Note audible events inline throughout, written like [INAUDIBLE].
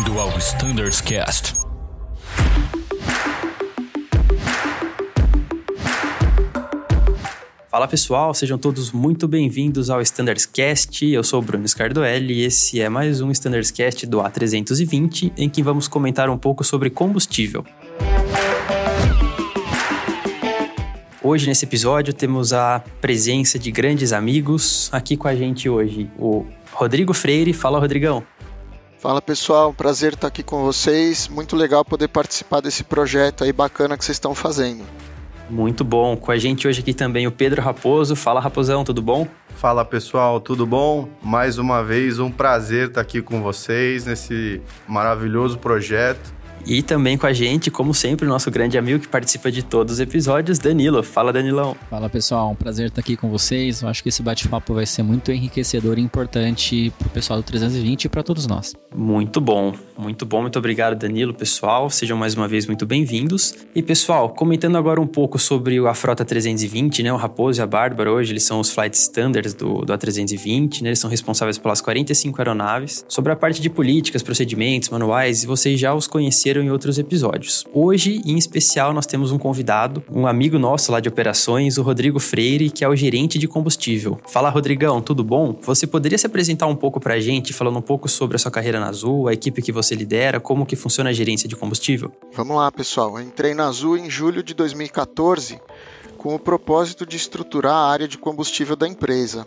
Bem-vindo ao Standards Cast. Fala pessoal, sejam todos muito bem-vindos ao Standards Cast. Eu sou o Bruno Scardoelli e esse é mais um Standards Cast do A320 em que vamos comentar um pouco sobre combustível. Hoje, nesse episódio, temos a presença de grandes amigos. Aqui com a gente hoje, o Rodrigo Freire. Fala, Rodrigão. Fala pessoal, prazer estar aqui com vocês. Muito legal poder participar desse projeto aí bacana que vocês estão fazendo. Muito bom. Com a gente hoje aqui também o Pedro Raposo. Fala, Raposão, tudo bom? Fala pessoal, tudo bom? Mais uma vez, um prazer estar aqui com vocês nesse maravilhoso projeto. E também com a gente, como sempre, o nosso grande amigo que participa de todos os episódios, Danilo. Fala, Danilão. Fala, pessoal. Um prazer estar aqui com vocês. Eu acho que esse bate-papo vai ser muito enriquecedor e importante para o pessoal do 320 e para todos nós. Muito bom, muito bom. Muito obrigado, Danilo, pessoal. Sejam mais uma vez muito bem-vindos. E, pessoal, comentando agora um pouco sobre a Frota 320, né? O Raposo e a Bárbara hoje, eles são os flight standards do, do A320, né? Eles são responsáveis pelas 45 aeronaves. Sobre a parte de políticas, procedimentos, manuais, vocês já os conheceram em outros episódios. Hoje, em especial, nós temos um convidado, um amigo nosso lá de operações, o Rodrigo Freire, que é o gerente de combustível. Fala, Rodrigão, tudo bom? Você poderia se apresentar um pouco para a gente, falando um pouco sobre a sua carreira na Azul, a equipe que você lidera, como que funciona a gerência de combustível? Vamos lá, pessoal. Eu entrei na Azul em julho de 2014 com o propósito de estruturar a área de combustível da empresa.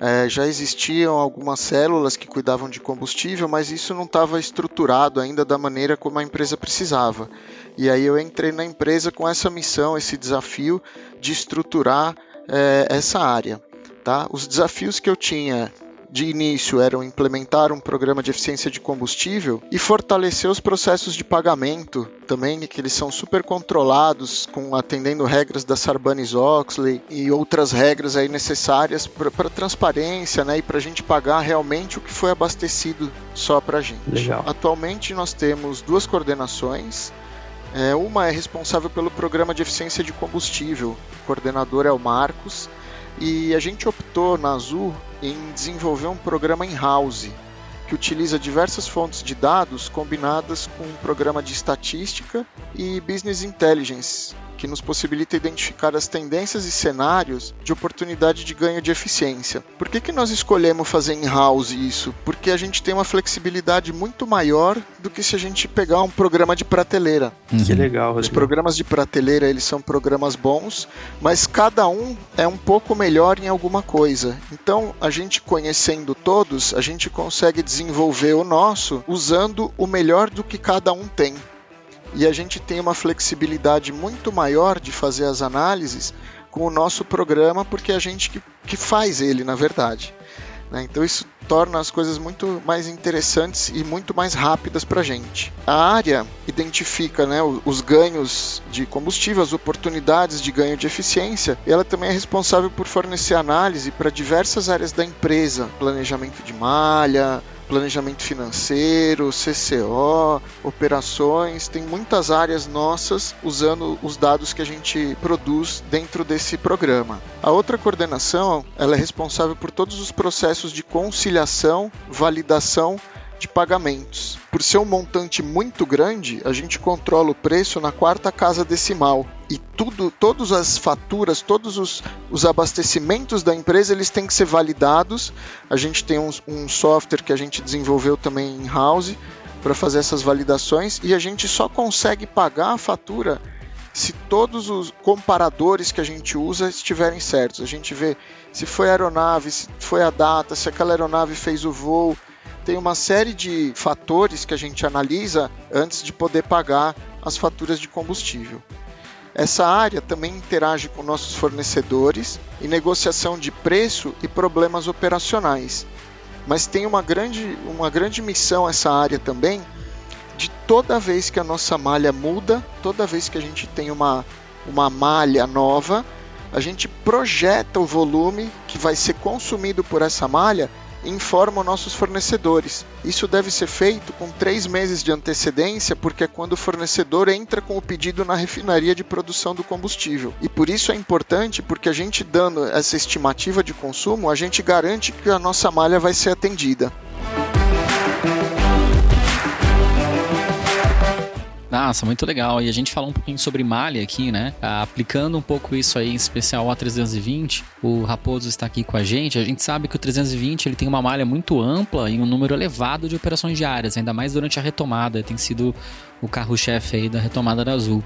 É, já existiam algumas células que cuidavam de combustível, mas isso não estava estruturado ainda da maneira como a empresa precisava. E aí eu entrei na empresa com essa missão, esse desafio de estruturar é, essa área. Tá? Os desafios que eu tinha de início eram implementar um programa de eficiência de combustível e fortalecer os processos de pagamento também, que eles são super controlados, com atendendo regras da Sarbanes-Oxley e outras regras aí necessárias para transparência, né, e para a gente pagar realmente o que foi abastecido só para a gente. Legal. Atualmente nós temos duas coordenações. É, uma é responsável pelo programa de eficiência de combustível, o coordenador é o Marcos, e a gente optou na Azul em desenvolver um programa in-house que utiliza diversas fontes de dados combinadas com um programa de estatística e business intelligence, que nos possibilita identificar as tendências e cenários de oportunidade de ganho de eficiência. Por que, que nós escolhemos fazer in-house isso? Porque a gente tem uma flexibilidade muito maior do que se a gente pegar um programa de prateleira. Uhum. Que legal, Rodrigo. Os programas de prateleira, eles são programas bons, mas cada um é um pouco melhor em alguma coisa. Então, a gente conhecendo todos, a gente consegue desenvolver o nosso usando o melhor do que cada um tem e a gente tem uma flexibilidade muito maior de fazer as análises com o nosso programa, porque é a gente que, que faz ele, na verdade. Né? Então isso torna as coisas muito mais interessantes e muito mais rápidas para a gente. A área identifica né, os ganhos de combustível, as oportunidades de ganho de eficiência, ela também é responsável por fornecer análise para diversas áreas da empresa, planejamento de malha, planejamento financeiro, CCO, operações, tem muitas áreas nossas usando os dados que a gente produz dentro desse programa. A outra coordenação, ela é responsável por todos os processos de conciliação, validação de pagamentos. Por ser um montante muito grande, a gente controla o preço na quarta casa decimal. E tudo, todas as faturas, todos os, os abastecimentos da empresa, eles têm que ser validados. A gente tem um, um software que a gente desenvolveu também em house para fazer essas validações e a gente só consegue pagar a fatura se todos os comparadores que a gente usa estiverem certos. A gente vê se foi a aeronave, se foi a data, se aquela aeronave fez o voo, tem uma série de fatores que a gente analisa antes de poder pagar as faturas de combustível. Essa área também interage com nossos fornecedores em negociação de preço e problemas operacionais. Mas tem uma grande, uma grande missão essa área também de toda vez que a nossa malha muda, toda vez que a gente tem uma, uma malha nova, a gente projeta o volume que vai ser consumido por essa malha informa nossos fornecedores. Isso deve ser feito com três meses de antecedência, porque é quando o fornecedor entra com o pedido na refinaria de produção do combustível. E por isso é importante, porque a gente dando essa estimativa de consumo, a gente garante que a nossa malha vai ser atendida. Massa, muito legal. E a gente falou um pouquinho sobre malha aqui, né? Ah, aplicando um pouco isso aí, em especial ao 320, o Raposo está aqui com a gente. A gente sabe que o 320 ele tem uma malha muito ampla e um número elevado de operações diárias, ainda mais durante a retomada. Tem sido o carro-chefe aí da retomada da Azul.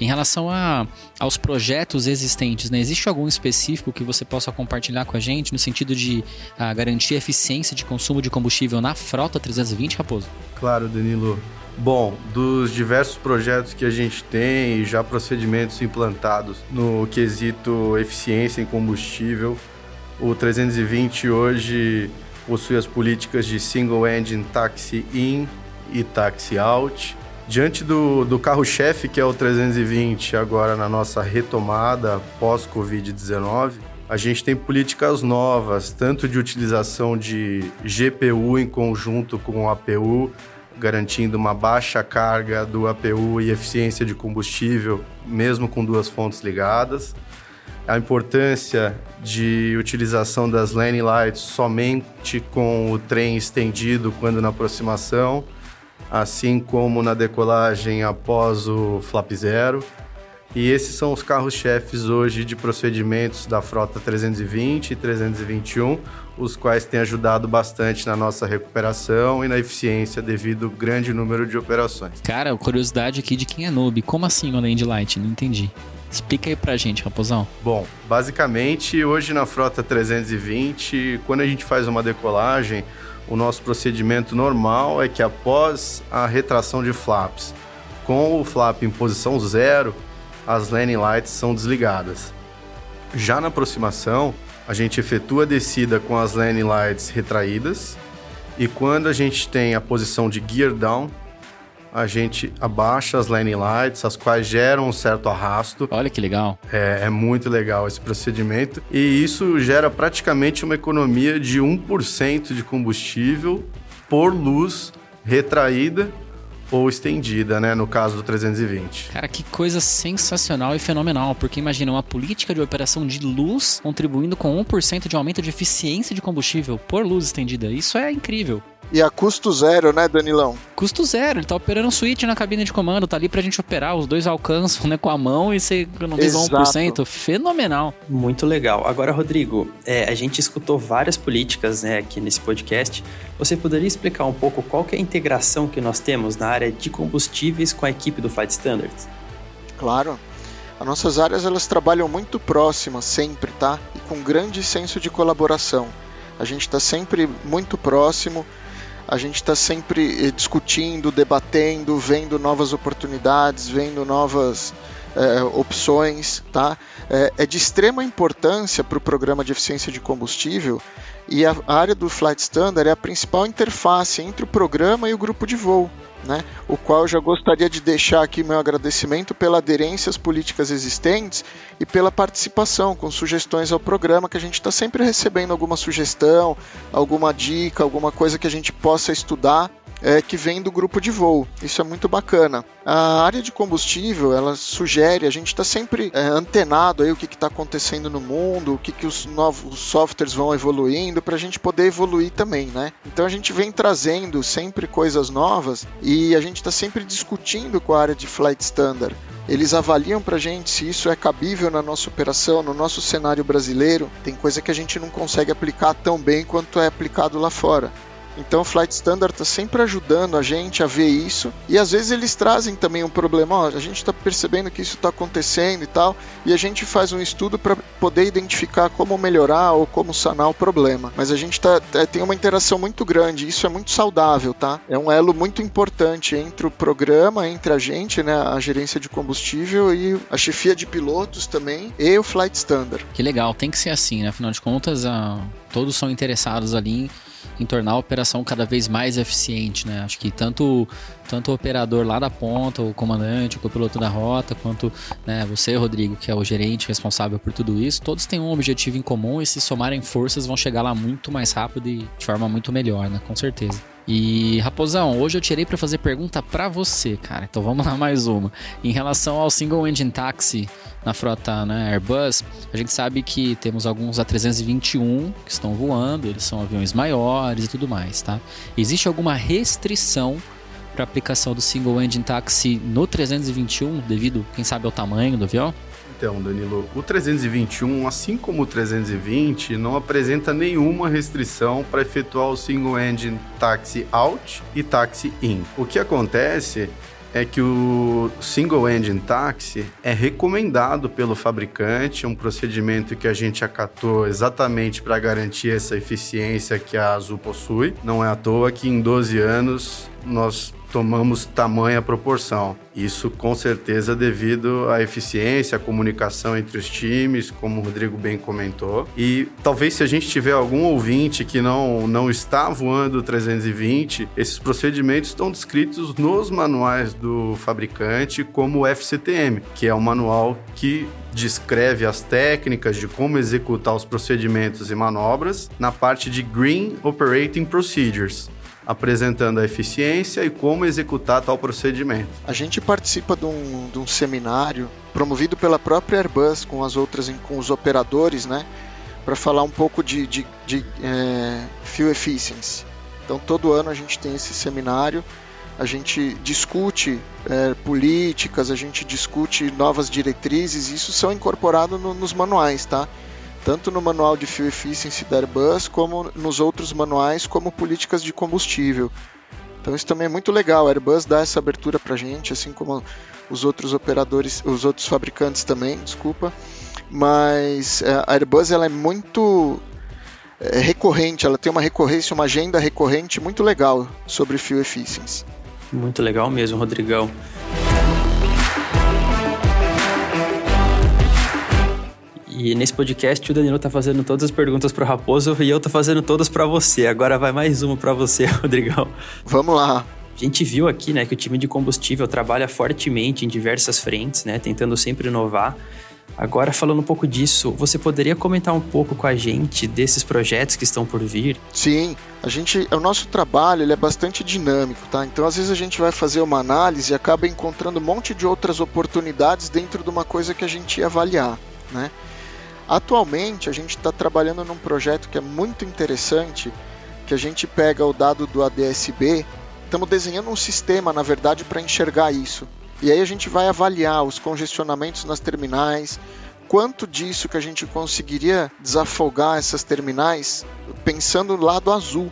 Em relação a, aos projetos existentes, né, existe algum específico que você possa compartilhar com a gente no sentido de ah, garantir a eficiência de consumo de combustível na frota 320, Raposo? Claro, Danilo. Bom, dos diversos projetos que a gente tem e já procedimentos implantados no quesito eficiência em combustível, o 320 hoje possui as políticas de Single Engine Taxi In e Taxi Out Diante do, do carro-chefe, que é o 320, agora na nossa retomada pós-Covid-19, a gente tem políticas novas, tanto de utilização de GPU em conjunto com o APU, garantindo uma baixa carga do APU e eficiência de combustível, mesmo com duas fontes ligadas. A importância de utilização das lane lights somente com o trem estendido quando na aproximação assim como na decolagem após o flap zero. E esses são os carros-chefes hoje de procedimentos da frota 320 e 321, os quais têm ajudado bastante na nossa recuperação e na eficiência devido ao grande número de operações. Cara, curiosidade aqui de quem é noob. Como assim o Land Light? Não entendi. Explica aí pra gente, Raposão. Bom, basicamente, hoje na frota 320, quando a gente faz uma decolagem, o nosso procedimento normal é que após a retração de flaps, com o flap em posição zero, as landing lights são desligadas. Já na aproximação, a gente efetua a descida com as landing lights retraídas e quando a gente tem a posição de gear down, a gente abaixa as landing lights, as quais geram um certo arrasto. Olha que legal. É, é muito legal esse procedimento. E isso gera praticamente uma economia de 1% de combustível por luz retraída ou estendida, né, no caso do 320. Cara, que coisa sensacional e fenomenal, porque imagina uma política de operação de luz contribuindo com 1% de aumento de eficiência de combustível por luz estendida. Isso é incrível. E a custo zero, né, Danilão? Custo zero, ele tá operando um switch na cabine de comando, tá ali pra gente operar, os dois alcançam, né, com a mão e você economiza 1%. Fenomenal. Muito legal. Agora, Rodrigo, é, a gente escutou várias políticas, né, aqui nesse podcast. Você poderia explicar um pouco qual que é a integração que nós temos na área de combustíveis com a equipe do Flight Standards? Claro. As nossas áreas, elas trabalham muito próximas sempre, tá? E com grande senso de colaboração. A gente está sempre muito próximo, a gente está sempre eh, discutindo, debatendo, vendo novas oportunidades, vendo novas é, opções, tá? É, é, de extrema importância para o programa de eficiência de combustível e a área do Flight Standard é a principal interface entre o programa e o grupo de voo né, o qual eu já gostaria de deixar aqui meu agradecimento pela aderência às políticas existentes e pela participação com sugestões ao programa, que a gente está sempre recebendo alguma sugestão, alguma dica, alguma coisa que a gente possa estudar é, que vem do grupo de voo. Isso é muito bacana. A área de combustível, ela sugere, a gente está sempre é, antenado aí o que está acontecendo no mundo, o que, que os novos softwares vão evoluindo, para a gente poder evoluir também, né? Então a gente vem trazendo sempre coisas novas e a gente está sempre discutindo com a área de flight standard. Eles avaliam para a gente se isso é cabível na nossa operação, no nosso cenário brasileiro. Tem coisa que a gente não consegue aplicar tão bem quanto é aplicado lá fora. Então o Flight Standard está sempre ajudando a gente a ver isso. E às vezes eles trazem também um problema. Ó, a gente está percebendo que isso está acontecendo e tal. E a gente faz um estudo para poder identificar como melhorar ou como sanar o problema. Mas a gente tá, é, tem uma interação muito grande. Isso é muito saudável, tá? É um elo muito importante entre o programa, entre a gente, né, a gerência de combustível e a chefia de pilotos também e o Flight Standard. Que legal, tem que ser assim, né? Afinal de contas, a... todos são interessados ali em em tornar a operação cada vez mais eficiente, né? Acho que tanto, tanto o operador lá da ponta, o comandante, o copiloto da rota, quanto né, você, Rodrigo, que é o gerente responsável por tudo isso, todos têm um objetivo em comum e se somarem forças vão chegar lá muito mais rápido e de forma muito melhor, né? Com certeza. E Raposão, hoje eu tirei para fazer pergunta para você, cara. Então vamos lá mais uma. Em relação ao single engine taxi na frota né, Airbus, a gente sabe que temos alguns A321 que estão voando, eles são aviões maiores e tudo mais, tá? Existe alguma restrição para aplicação do single engine taxi no 321, devido, quem sabe, ao tamanho do avião? Então, Danilo, o 321, assim como o 320, não apresenta nenhuma restrição para efetuar o single engine taxi out e taxi in. O que acontece é que o single engine taxi é recomendado pelo fabricante, um procedimento que a gente acatou exatamente para garantir essa eficiência que a Azul possui. Não é à toa que em 12 anos nós tomamos tamanha proporção. Isso com certeza devido à eficiência, à comunicação entre os times, como o Rodrigo bem comentou. E talvez se a gente tiver algum ouvinte que não, não está voando 320, esses procedimentos estão descritos nos manuais do fabricante como o FCTM, que é o manual que descreve as técnicas de como executar os procedimentos e manobras na parte de Green Operating Procedures apresentando a eficiência e como executar tal procedimento. A gente participa de um, de um seminário promovido pela própria Airbus com as outras, com os operadores, né, para falar um pouco de, de, de é, fuel efficiency. Então todo ano a gente tem esse seminário, a gente discute é, políticas, a gente discute novas diretrizes, isso são incorporados no, nos manuais, tá? Tanto no manual de Fuel Efficiency da Airbus, como nos outros manuais, como políticas de combustível. Então isso também é muito legal. A Airbus dá essa abertura para a gente, assim como os outros operadores, os outros fabricantes também, desculpa. Mas é, a Airbus ela é muito é, recorrente, ela tem uma recorrência, uma agenda recorrente muito legal sobre Fuel Efficiency. Muito legal mesmo, Rodrigão. E nesse podcast o Danilo tá fazendo todas as perguntas pro Raposo e eu tô fazendo todas para você. Agora vai mais uma para você, [LAUGHS] Rodrigão. Vamos lá. A gente viu aqui, né, que o time de combustível trabalha fortemente em diversas frentes, né, tentando sempre inovar. Agora, falando um pouco disso, você poderia comentar um pouco com a gente desses projetos que estão por vir? Sim, a gente, o nosso trabalho ele é bastante dinâmico, tá? Então, às vezes a gente vai fazer uma análise e acaba encontrando um monte de outras oportunidades dentro de uma coisa que a gente ia avaliar, né? Atualmente a gente está trabalhando num projeto que é muito interessante, que a gente pega o dado do ADSB, estamos desenhando um sistema, na verdade, para enxergar isso. E aí a gente vai avaliar os congestionamentos nas terminais, quanto disso que a gente conseguiria desafogar essas terminais pensando no lado azul.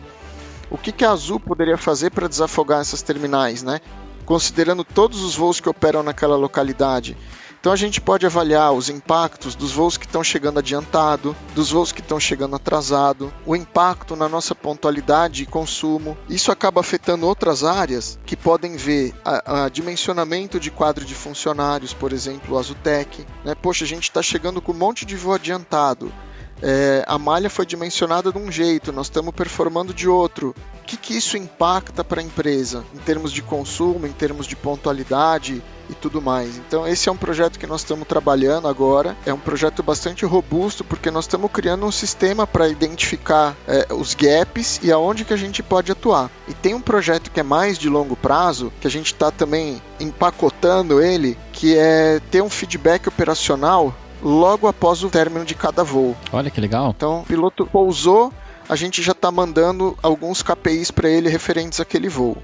O que, que a Azul poderia fazer para desafogar essas terminais, né? Considerando todos os voos que operam naquela localidade. Então a gente pode avaliar os impactos dos voos que estão chegando adiantado, dos voos que estão chegando atrasado, o impacto na nossa pontualidade e consumo. Isso acaba afetando outras áreas que podem ver a, a dimensionamento de quadro de funcionários, por exemplo, o Azutec. Né? Poxa, a gente está chegando com um monte de voo adiantado. É, a malha foi dimensionada de um jeito, nós estamos performando de outro. O que, que isso impacta para a empresa em termos de consumo, em termos de pontualidade, e tudo mais. Então esse é um projeto que nós estamos trabalhando agora. É um projeto bastante robusto porque nós estamos criando um sistema para identificar é, os gaps e aonde que a gente pode atuar. E tem um projeto que é mais de longo prazo que a gente está também empacotando ele, que é ter um feedback operacional logo após o término de cada voo. Olha que legal. Então o piloto pousou, a gente já está mandando alguns KPIs para ele referentes àquele voo.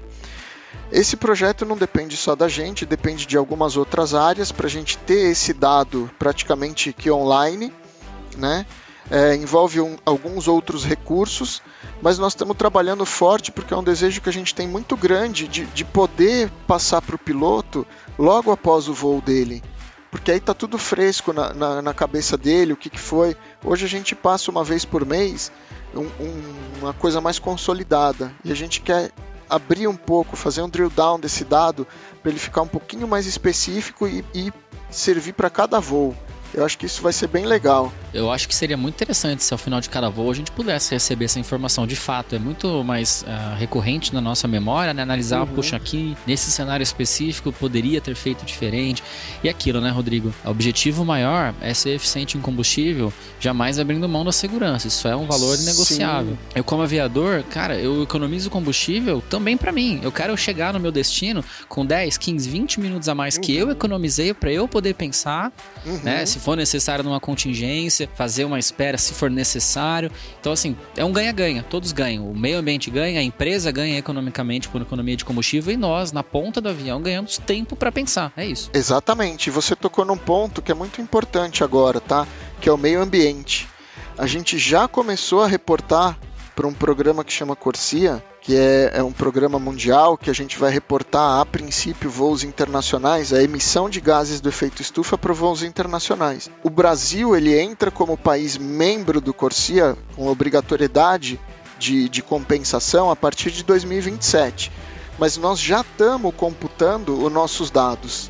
Esse projeto não depende só da gente, depende de algumas outras áreas para a gente ter esse dado praticamente que online, né? É, envolve um, alguns outros recursos, mas nós estamos trabalhando forte porque é um desejo que a gente tem muito grande de, de poder passar para o piloto logo após o voo dele. Porque aí está tudo fresco na, na, na, cabeça dele, o que, que foi. Hoje a gente passa uma vez por mês um, um, uma coisa mais consolidada e a gente quer abrir um pouco, fazer um drill down desse dado para ele ficar um pouquinho mais específico e, e servir para cada voo. Eu acho que isso vai ser bem legal. Eu acho que seria muito interessante se ao final de cada voo a gente pudesse receber essa informação. De fato, é muito mais uh, recorrente na nossa memória, né? Analisar, uhum. puxa, aqui nesse cenário específico poderia ter feito diferente. E aquilo, né, Rodrigo? O objetivo maior é ser eficiente em combustível, jamais abrindo mão da segurança. Isso é um valor negociável. Eu, como aviador, cara, eu economizo combustível também para mim. Eu quero chegar no meu destino com 10, 15, 20 minutos a mais uhum. que eu economizei para eu poder pensar, uhum. né? Se for necessário numa contingência, fazer uma espera se for necessário. Então, assim, é um ganha-ganha, todos ganham. O meio ambiente ganha, a empresa ganha economicamente por economia de combustível e nós, na ponta do avião, ganhamos tempo para pensar. É isso. Exatamente. Você tocou num ponto que é muito importante agora, tá? Que é o meio ambiente. A gente já começou a reportar para um programa que chama Corsia, que é, é, um programa mundial que a gente vai reportar a princípio voos internacionais, a emissão de gases do efeito estufa para voos internacionais. O Brasil ele entra como país membro do Corsia com obrigatoriedade de, de compensação a partir de 2027, mas nós já estamos computando os nossos dados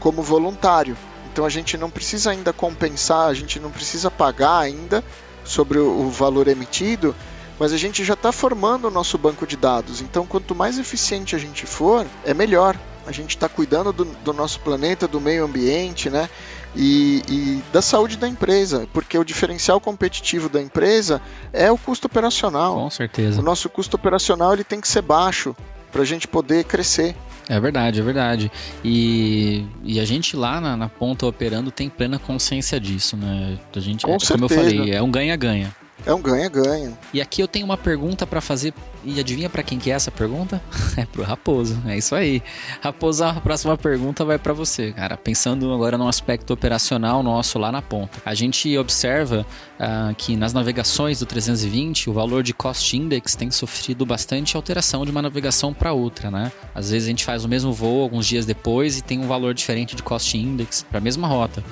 como voluntário. Então a gente não precisa ainda compensar, a gente não precisa pagar ainda sobre o valor emitido, mas a gente já está formando o nosso banco de dados. Então, quanto mais eficiente a gente for, é melhor. A gente está cuidando do, do, nosso planeta, do meio ambiente, né? E, e, da saúde da empresa, porque o diferencial competitivo da empresa é o custo operacional. Com certeza. O nosso custo operacional ele tem que ser baixo para a gente poder crescer. É verdade, é verdade. E, e a gente lá na, na, ponta operando tem plena consciência disso, né? A gente, Com é, como eu falei, é um ganha-ganha. É um ganha-ganha. E aqui eu tenho uma pergunta para fazer. E adivinha para quem que é essa pergunta? [LAUGHS] É pro Raposo. É isso aí. Raposo, a próxima pergunta vai para você, cara. Pensando agora no aspecto operacional nosso lá na ponta. A gente observa uh, que nas navegações do 320 o valor de cost index tem sofrido bastante alteração de uma navegação para outra, né? Às vezes a gente faz o mesmo voo alguns dias depois e tem um valor diferente de cost index para a mesma rota.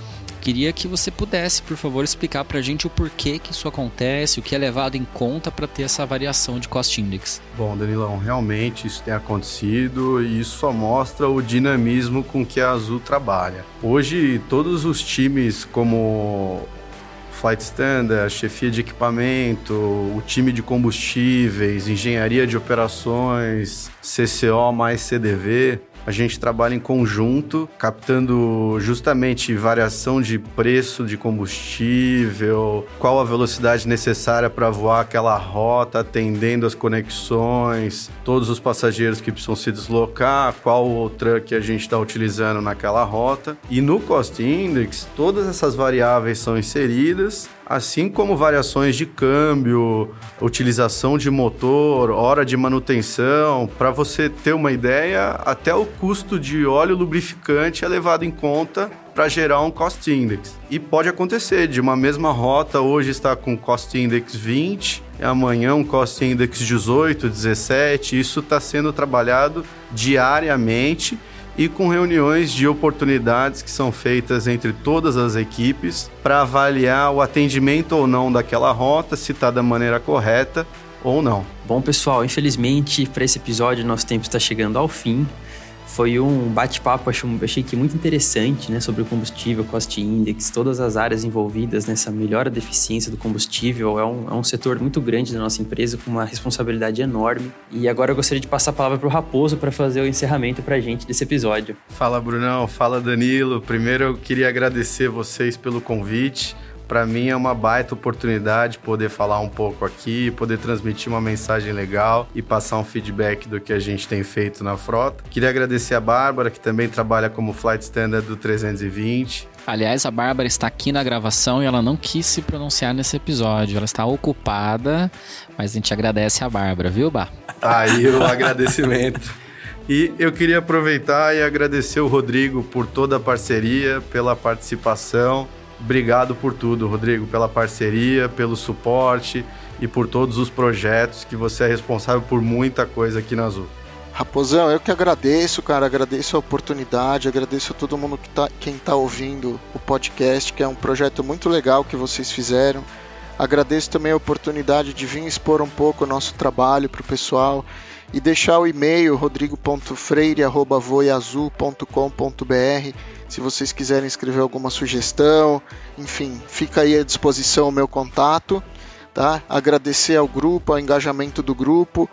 Queria que você pudesse, por favor, explicar para a gente o porquê que isso acontece, o que é levado em conta para ter essa variação de cost index. Bom, Danilão, realmente isso tem acontecido e isso só mostra o dinamismo com que a Azul trabalha. Hoje, todos os times como Flight Standard, chefia de equipamento, o time de combustíveis, engenharia de operações, CCO mais CDV, a gente trabalha em conjunto, captando justamente variação de preço de combustível, qual a velocidade necessária para voar aquela rota, atendendo as conexões, todos os passageiros que precisam se deslocar, qual o truck a gente está utilizando naquela rota. E no Cost Index, todas essas variáveis são inseridas assim como variações de câmbio, utilização de motor, hora de manutenção. Para você ter uma ideia, até o custo de óleo lubrificante é levado em conta para gerar um cost index. E pode acontecer de uma mesma rota hoje está com cost index 20, amanhã um cost index 18, 17. Isso está sendo trabalhado diariamente e com reuniões de oportunidades que são feitas entre todas as equipes para avaliar o atendimento ou não daquela rota, se está da maneira correta ou não. Bom, pessoal, infelizmente para esse episódio nosso tempo está chegando ao fim. Foi um bate-papo, achei que muito interessante, né, sobre o combustível, cost index, todas as áreas envolvidas nessa melhora da eficiência do combustível. É um, é um setor muito grande da nossa empresa, com uma responsabilidade enorme. E agora eu gostaria de passar a palavra para o Raposo para fazer o encerramento para a gente desse episódio. Fala, Brunão. Fala, Danilo. Primeiro eu queria agradecer vocês pelo convite para mim é uma baita oportunidade poder falar um pouco aqui, poder transmitir uma mensagem legal e passar um feedback do que a gente tem feito na frota. Queria agradecer a Bárbara, que também trabalha como Flight Standard do 320. Aliás, a Bárbara está aqui na gravação e ela não quis se pronunciar nesse episódio. Ela está ocupada, mas a gente agradece a Bárbara, viu, Bá? Aí o [LAUGHS] agradecimento. E eu queria aproveitar e agradecer o Rodrigo por toda a parceria, pela participação Obrigado por tudo, Rodrigo, pela parceria, pelo suporte e por todos os projetos que você é responsável por muita coisa aqui na Azul. Raposão, eu que agradeço, cara, agradeço a oportunidade, agradeço a todo mundo que tá, quem está ouvindo o podcast, que é um projeto muito legal que vocês fizeram. Agradeço também a oportunidade de vir expor um pouco o nosso trabalho para o pessoal e deixar o e-mail rodrigo.freire.voiazul.com.br se vocês quiserem escrever alguma sugestão, enfim, fica aí à disposição o meu contato. Tá? Agradecer ao grupo, ao engajamento do grupo.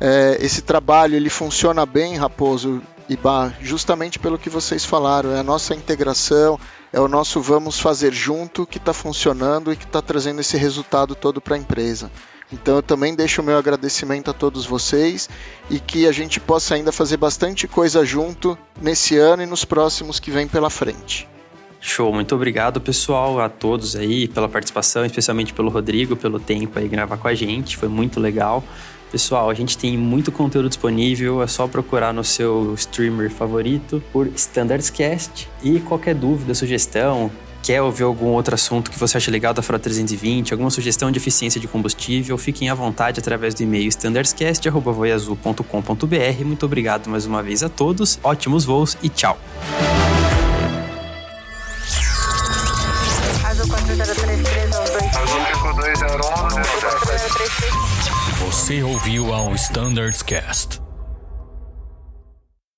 É, esse trabalho ele funciona bem, Raposo e Bar, justamente pelo que vocês falaram. É a nossa integração, é o nosso vamos fazer junto que está funcionando e que está trazendo esse resultado todo para a empresa. Então eu também deixo o meu agradecimento a todos vocês e que a gente possa ainda fazer bastante coisa junto nesse ano e nos próximos que vem pela frente. Show, muito obrigado pessoal, a todos aí pela participação, especialmente pelo Rodrigo, pelo tempo aí gravar com a gente, foi muito legal. Pessoal, a gente tem muito conteúdo disponível, é só procurar no seu streamer favorito por Standards Cast e qualquer dúvida, sugestão, quer ouvir algum outro assunto que você acha legal da Frota 320, alguma sugestão de eficiência de combustível, fiquem à vontade através do e-mail standardscast.voiazul.com.br. Muito obrigado mais uma vez a todos, ótimos voos e tchau! Você ouviu ao Standards Cast.